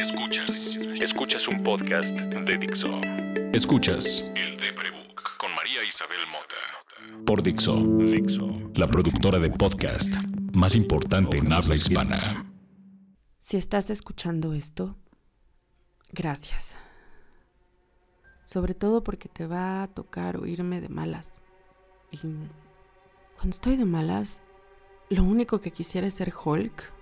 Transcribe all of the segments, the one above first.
Escuchas. Escuchas un podcast de Dixo. Escuchas. El de Prebook con María Isabel Mota. Por Dixo. Dixo. La productora de podcast más importante en habla hispana. Si estás escuchando esto, gracias. Sobre todo porque te va a tocar oírme de malas. Y cuando estoy de malas, lo único que quisiera es ser Hulk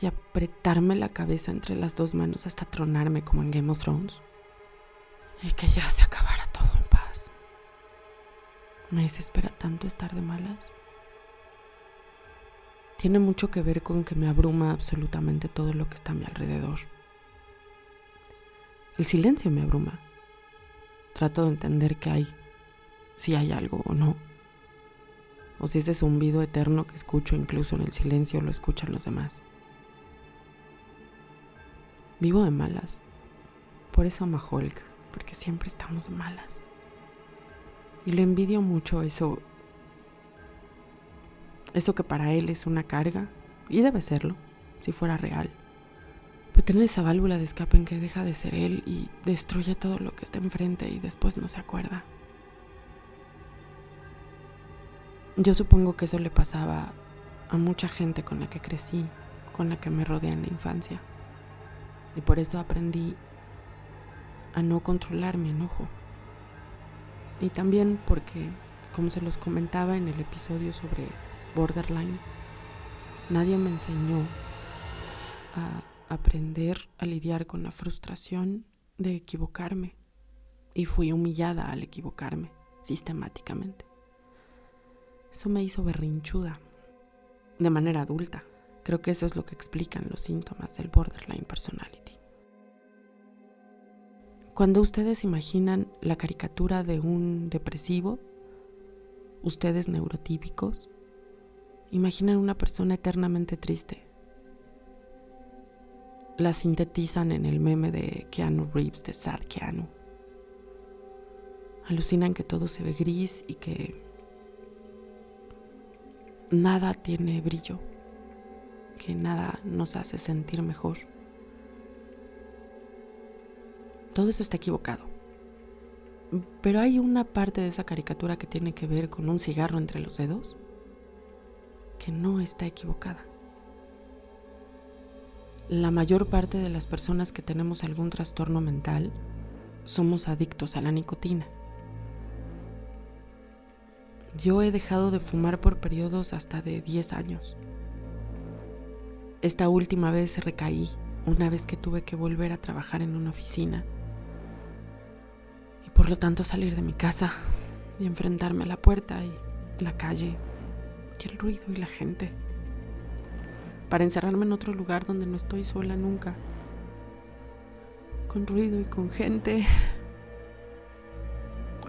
y apretarme la cabeza entre las dos manos hasta tronarme como en Game of Thrones. Y que ya se acabara todo en paz. Me desespera tanto estar de malas. Tiene mucho que ver con que me abruma absolutamente todo lo que está a mi alrededor. El silencio me abruma. Trato de entender qué hay, si hay algo o no. O si ese zumbido eterno que escucho incluso en el silencio lo escuchan los demás. Vivo de malas. Por eso amo a Hulk, porque siempre estamos malas. Y lo envidio mucho eso. Eso que para él es una carga, y debe serlo, si fuera real. Pero tener esa válvula de escape en que deja de ser él y destruye todo lo que está enfrente y después no se acuerda. Yo supongo que eso le pasaba a mucha gente con la que crecí, con la que me rodeé en la infancia. Y por eso aprendí a no controlar mi enojo. Y también porque, como se los comentaba en el episodio sobre borderline, nadie me enseñó a aprender a lidiar con la frustración de equivocarme. Y fui humillada al equivocarme, sistemáticamente. Eso me hizo berrinchuda, de manera adulta. Creo que eso es lo que explican los síntomas del borderline personality. Cuando ustedes imaginan la caricatura de un depresivo, ustedes neurotípicos, imaginan una persona eternamente triste. La sintetizan en el meme de Keanu Reeves, de Sad Keanu. Alucinan que todo se ve gris y que nada tiene brillo nada nos hace sentir mejor. Todo eso está equivocado. Pero hay una parte de esa caricatura que tiene que ver con un cigarro entre los dedos que no está equivocada. La mayor parte de las personas que tenemos algún trastorno mental somos adictos a la nicotina. Yo he dejado de fumar por periodos hasta de 10 años. Esta última vez recaí una vez que tuve que volver a trabajar en una oficina y por lo tanto salir de mi casa y enfrentarme a la puerta y la calle y el ruido y la gente para encerrarme en otro lugar donde no estoy sola nunca con ruido y con gente.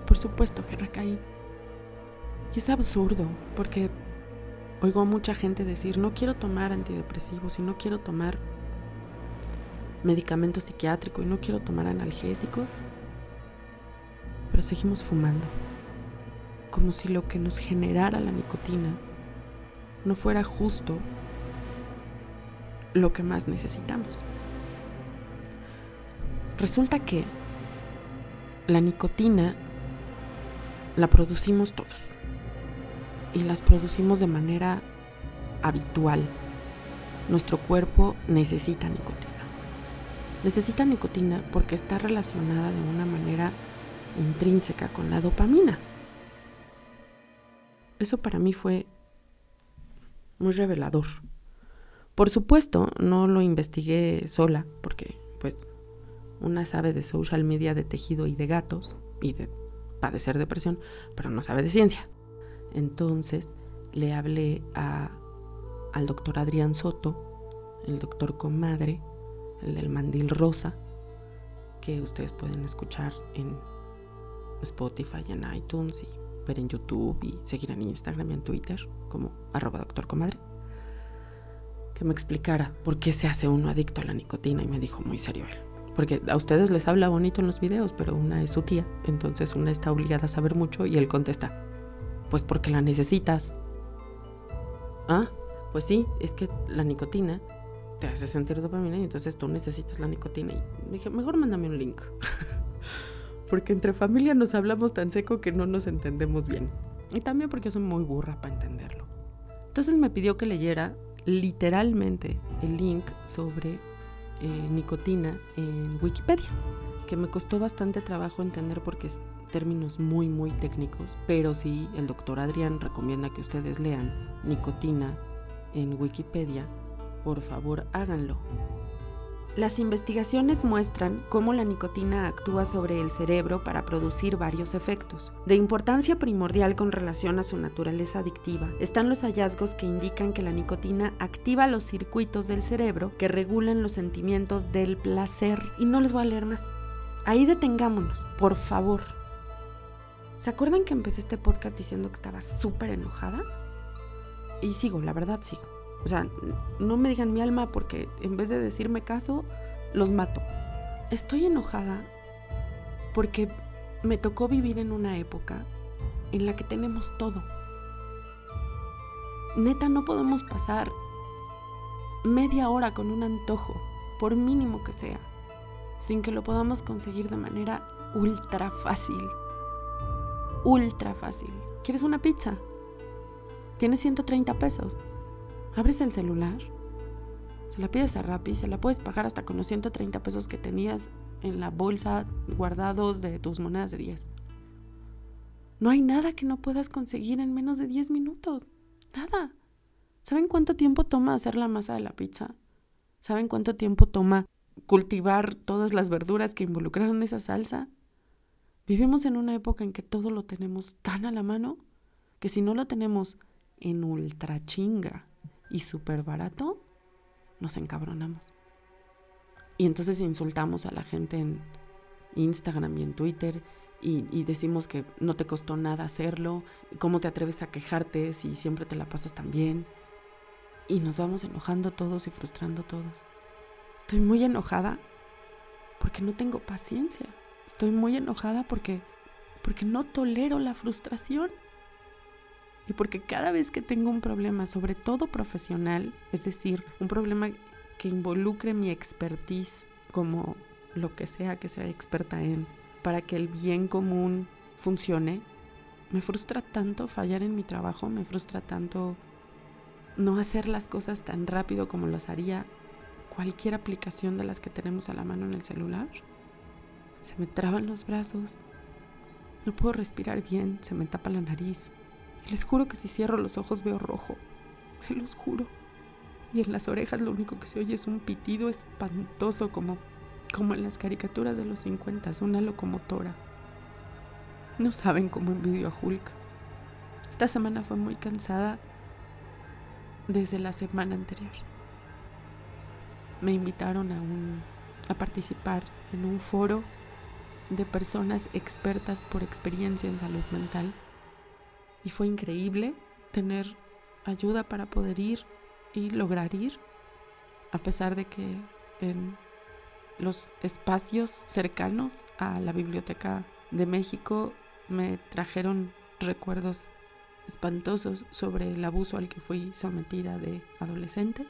Por supuesto que recaí. Y es absurdo porque Oigo a mucha gente decir, no quiero tomar antidepresivos y no quiero tomar medicamento psiquiátrico y no quiero tomar analgésicos, pero seguimos fumando, como si lo que nos generara la nicotina no fuera justo lo que más necesitamos. Resulta que la nicotina la producimos todos y las producimos de manera habitual. Nuestro cuerpo necesita nicotina. Necesita nicotina porque está relacionada de una manera intrínseca con la dopamina. Eso para mí fue muy revelador. Por supuesto, no lo investigué sola, porque pues una sabe de social media de tejido y de gatos y de padecer depresión, pero no sabe de ciencia. Entonces le hablé al doctor Adrián Soto, el doctor comadre, el del mandil rosa, que ustedes pueden escuchar en Spotify, en iTunes y ver en YouTube y seguir en Instagram y en Twitter como arroba doctor comadre, que me explicara por qué se hace uno adicto a la nicotina y me dijo muy serio él. Porque a ustedes les habla bonito en los videos, pero una es su tía, entonces una está obligada a saber mucho y él contesta, pues porque la necesitas. Ah, pues sí, es que la nicotina te hace sentir dopamina y entonces tú necesitas la nicotina. Y dije, mejor mándame un link. porque entre familia nos hablamos tan seco que no nos entendemos bien. Y también porque soy muy burra para entenderlo. Entonces me pidió que leyera literalmente el link sobre eh, nicotina en Wikipedia, que me costó bastante trabajo entender porque términos muy muy técnicos, pero sí el doctor Adrián recomienda que ustedes lean nicotina en Wikipedia, por favor háganlo. Las investigaciones muestran cómo la nicotina actúa sobre el cerebro para producir varios efectos. De importancia primordial con relación a su naturaleza adictiva están los hallazgos que indican que la nicotina activa los circuitos del cerebro que regulan los sentimientos del placer. Y no les voy a leer más. Ahí detengámonos, por favor. ¿Se acuerdan que empecé este podcast diciendo que estaba súper enojada? Y sigo, la verdad sigo. O sea, no me digan mi alma porque en vez de decirme caso, los mato. Estoy enojada porque me tocó vivir en una época en la que tenemos todo. Neta, no podemos pasar media hora con un antojo, por mínimo que sea, sin que lo podamos conseguir de manera ultra fácil. Ultra fácil. ¿Quieres una pizza? Tienes 130 pesos abres el celular, se la pides a Rappi, se la puedes pagar hasta con los 130 pesos que tenías en la bolsa guardados de tus monedas de 10. No hay nada que no puedas conseguir en menos de 10 minutos. Nada. ¿Saben cuánto tiempo toma hacer la masa de la pizza? ¿Saben cuánto tiempo toma cultivar todas las verduras que involucraron esa salsa? Vivimos en una época en que todo lo tenemos tan a la mano que si no lo tenemos en ultra chinga y súper barato, nos encabronamos. Y entonces insultamos a la gente en Instagram y en Twitter y, decimos que no te costó nada hacerlo, cómo te atreves a quejarte si siempre te la pasas tan bien. Y nos vamos enojando todos y frustrando todos. Estoy muy enojada porque no tengo paciencia. Estoy muy enojada porque, porque no tolero la frustración. Y porque cada vez que tengo un problema, sobre todo profesional, es decir, un problema que involucre mi expertise como lo que sea que sea experta en, para que el bien común funcione, me frustra tanto fallar en mi trabajo, me frustra tanto no hacer las cosas tan rápido como las haría cualquier aplicación de las que tenemos a la mano en el celular. Se me traban los brazos, no puedo respirar bien, se me tapa la nariz, les juro que si cierro los ojos veo rojo. Se los juro. Y en las orejas lo único que se oye es un pitido espantoso como, como en las caricaturas de los 50, una locomotora. No saben cómo envidio a Hulk. Esta semana fue muy cansada desde la semana anterior. Me invitaron a, un, a participar en un foro de personas expertas por experiencia en salud mental y fue increíble tener ayuda para poder ir y lograr ir, a pesar de que en los espacios cercanos a la Biblioteca de México me trajeron recuerdos espantosos sobre el abuso al que fui sometida de adolescente.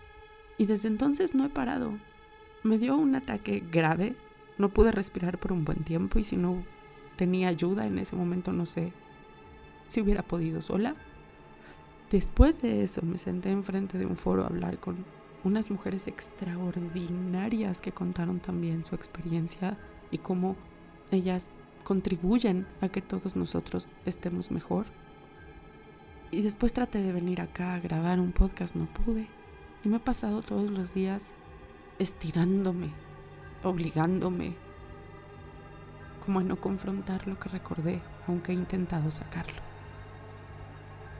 Y desde entonces no he parado. Me dio un ataque grave, no pude respirar por un buen tiempo y si no tenía ayuda en ese momento no sé si hubiera podido sola. Después de eso me senté enfrente de un foro a hablar con unas mujeres extraordinarias que contaron también su experiencia y cómo ellas contribuyen a que todos nosotros estemos mejor. Y después traté de venir acá a grabar un podcast, no pude. Y me he pasado todos los días estirándome, obligándome, como a no confrontar lo que recordé, aunque he intentado sacarlo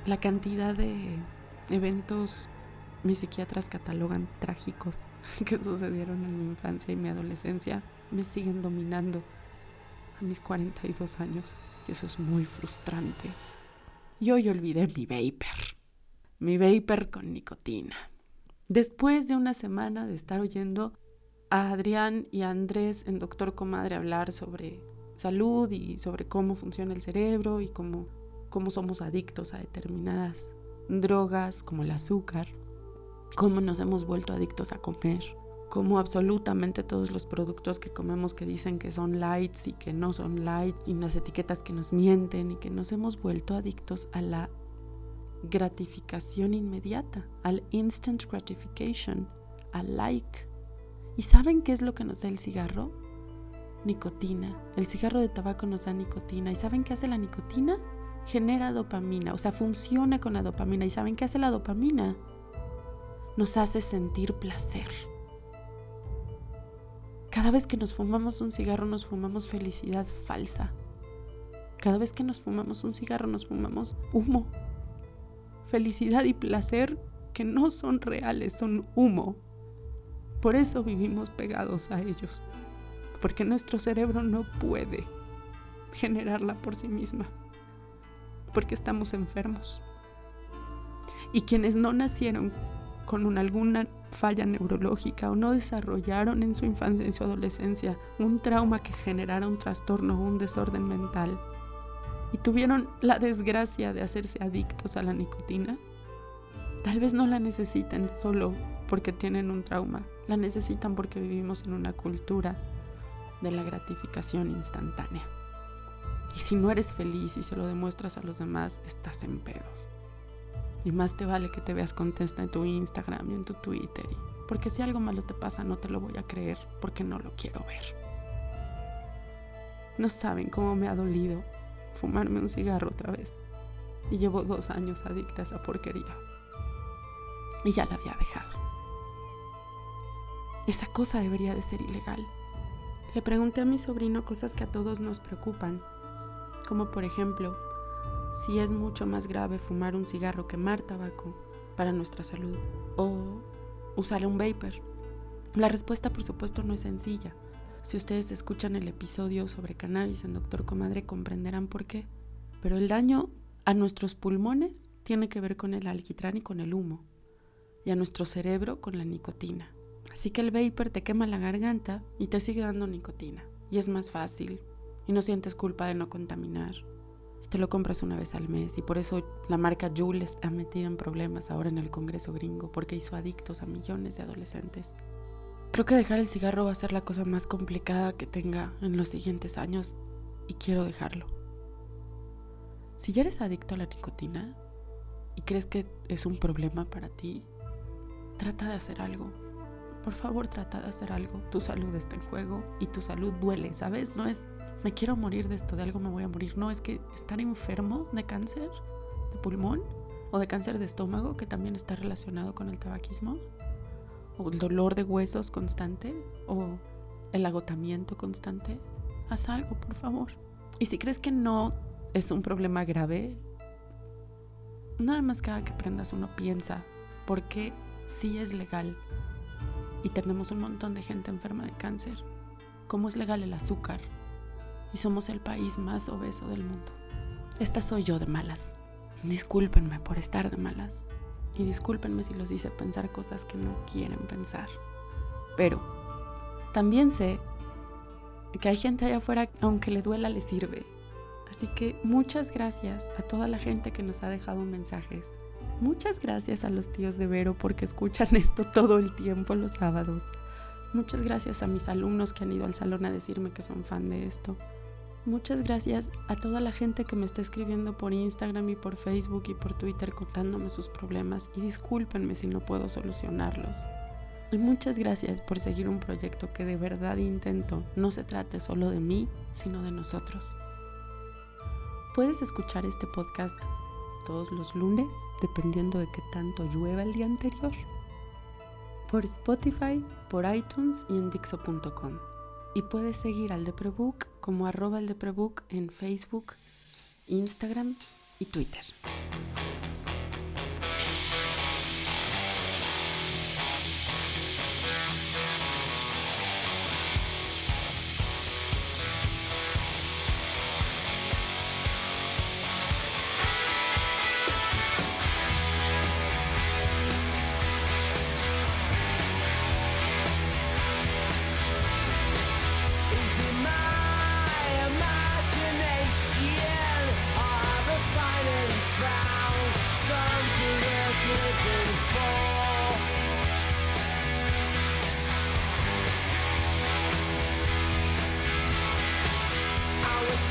la cantidad de eventos mis psiquiatras catalogan trágicos que sucedieron en mi infancia y mi adolescencia me siguen dominando a mis 42 años y eso es muy frustrante. Y hoy olvidé mi vapor, mi vapor con nicotina. Después de una semana de estar oyendo a Adrián y a Andrés en Doctor Comadre hablar sobre salud y sobre cómo funciona el cerebro y cómo cómo somos adictos a determinadas drogas como el azúcar. cómo nos hemos vuelto adictos a comer, cómo absolutamente todos los productos que comemos que dicen que son lights y que no son light y unas etiquetas que nos mienten y que nos hemos vuelto adictos a la gratificación inmediata, al instant gratification, al like. ¿Y saben qué es lo que nos da el cigarro? Nicotina. El cigarro de tabaco nos da nicotina. ¿Y saben qué hace la nicotina? Genera dopamina, o sea, funciona con la dopamina. ¿Y saben qué hace la dopamina? Nos hace sentir placer. Cada vez que nos fumamos un cigarro nos fumamos felicidad falsa. Cada vez que nos fumamos un cigarro nos fumamos humo. Felicidad y placer que no son reales, son humo. Por eso vivimos pegados a ellos. Porque nuestro cerebro no puede generarla por sí misma. Porque estamos enfermos. Y quienes no nacieron con alguna falla neurológica o no desarrollaron en su infancia, en su adolescencia, un trauma que generara un trastorno o un desorden mental y tuvieron la desgracia de hacerse adictos a la nicotina, tal vez no la necesiten solo porque tienen un trauma, la necesitan porque vivimos en una cultura de la gratificación instantánea. Y si no eres feliz y se lo demuestras a los demás, estás en pedos. Y más te vale que te veas contesta en tu Instagram y en tu Twitter. Porque si algo malo te pasa, no te lo voy a creer porque no lo quiero ver. No saben cómo me ha dolido fumarme un cigarro otra vez. Y llevo dos años adicta a esa porquería. Y ya la había dejado. Esa cosa debería de ser ilegal. Le pregunté a mi sobrino cosas que a todos nos preocupan, como por ejemplo, si es mucho más grave fumar un cigarro que quemar tabaco para nuestra salud o usar un vapor. La respuesta por supuesto no es sencilla. Si ustedes escuchan el episodio sobre cannabis en Doctor Comadre comprenderán por qué. Pero el daño a nuestros pulmones tiene que ver con el alquitrán y con el humo, y a nuestro cerebro con la nicotina. Así que el vapor te quema la garganta y te sigue dando nicotina. Y es más fácil, y no sientes culpa de no contaminar, te lo compras una vez al mes y por eso la marca Juul está metida en problemas ahora en el Congreso gringo porque hizo adictos a millones de adolescentes. Creo que dejar el cigarro va a ser la cosa más complicada que tenga en los siguientes años y quiero dejarlo. Si ya eres adicto a la nicotina y crees que es un problema para ti, trata de hacer algo. Por favor, trata de hacer algo. Tu salud está en juego y tu salud duele, ¿sabes? No es me quiero morir de esto, de algo me voy a morir. No, es que estar enfermo de cáncer de pulmón o de cáncer de estómago, que también está relacionado con el tabaquismo, o el dolor de huesos constante, o el agotamiento constante, haz algo, por favor. Y si crees que no es un problema grave, nada más cada que prendas uno piensa, porque sí es legal y tenemos un montón de gente enferma de cáncer. ¿Cómo es legal el azúcar? y somos el país más obeso del mundo. Esta soy yo de malas. Discúlpenme por estar de malas. Y discúlpenme si los hice pensar cosas que no quieren pensar. Pero también sé que hay gente allá afuera, aunque le duela, le sirve. Así que muchas gracias a toda la gente que nos ha dejado mensajes. Muchas gracias a los tíos de Vero porque escuchan esto todo el tiempo los sábados. Muchas gracias a mis alumnos que han ido al salón a decirme que son fan de esto. Muchas gracias a toda la gente que me está escribiendo por Instagram y por Facebook y por Twitter contándome sus problemas y discúlpenme si no puedo solucionarlos. Y muchas gracias por seguir un proyecto que de verdad intento no se trate solo de mí, sino de nosotros. Puedes escuchar este podcast todos los lunes, dependiendo de qué tanto llueva el día anterior, por Spotify, por iTunes y en Dixo.com. Y puedes seguir al Deprebook como arroba el Deprebook en Facebook, Instagram y Twitter.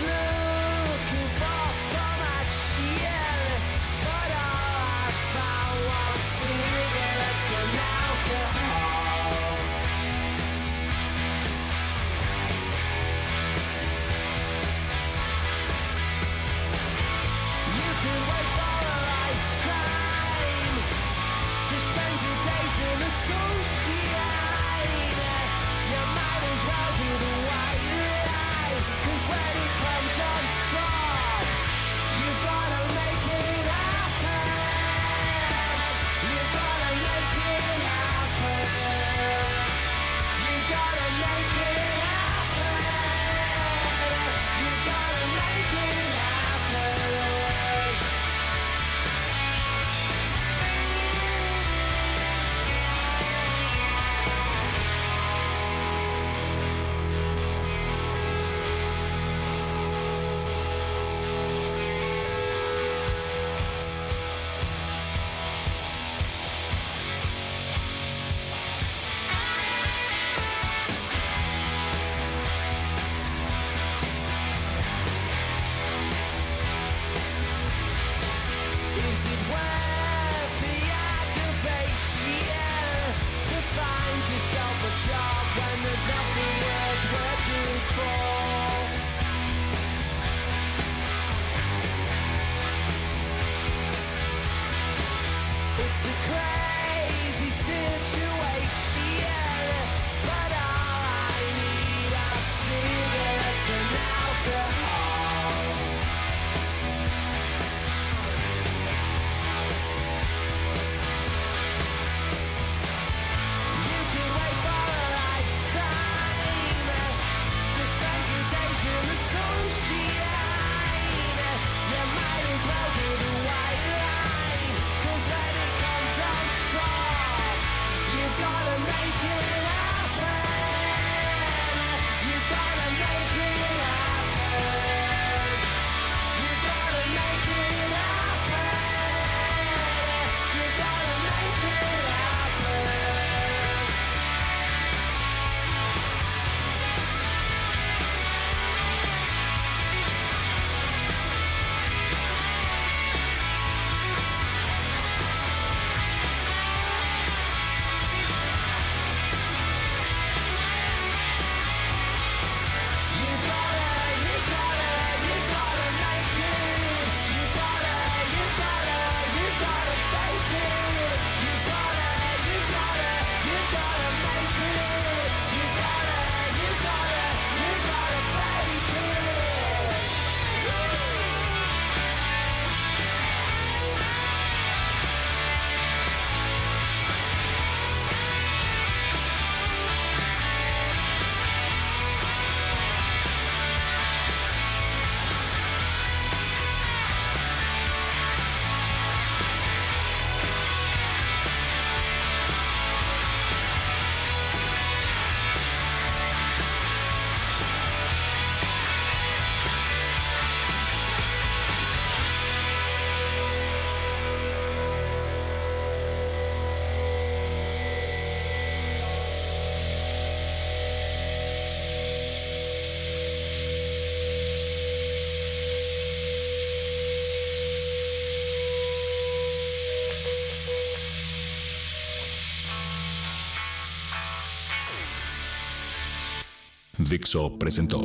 now. Dixo presentó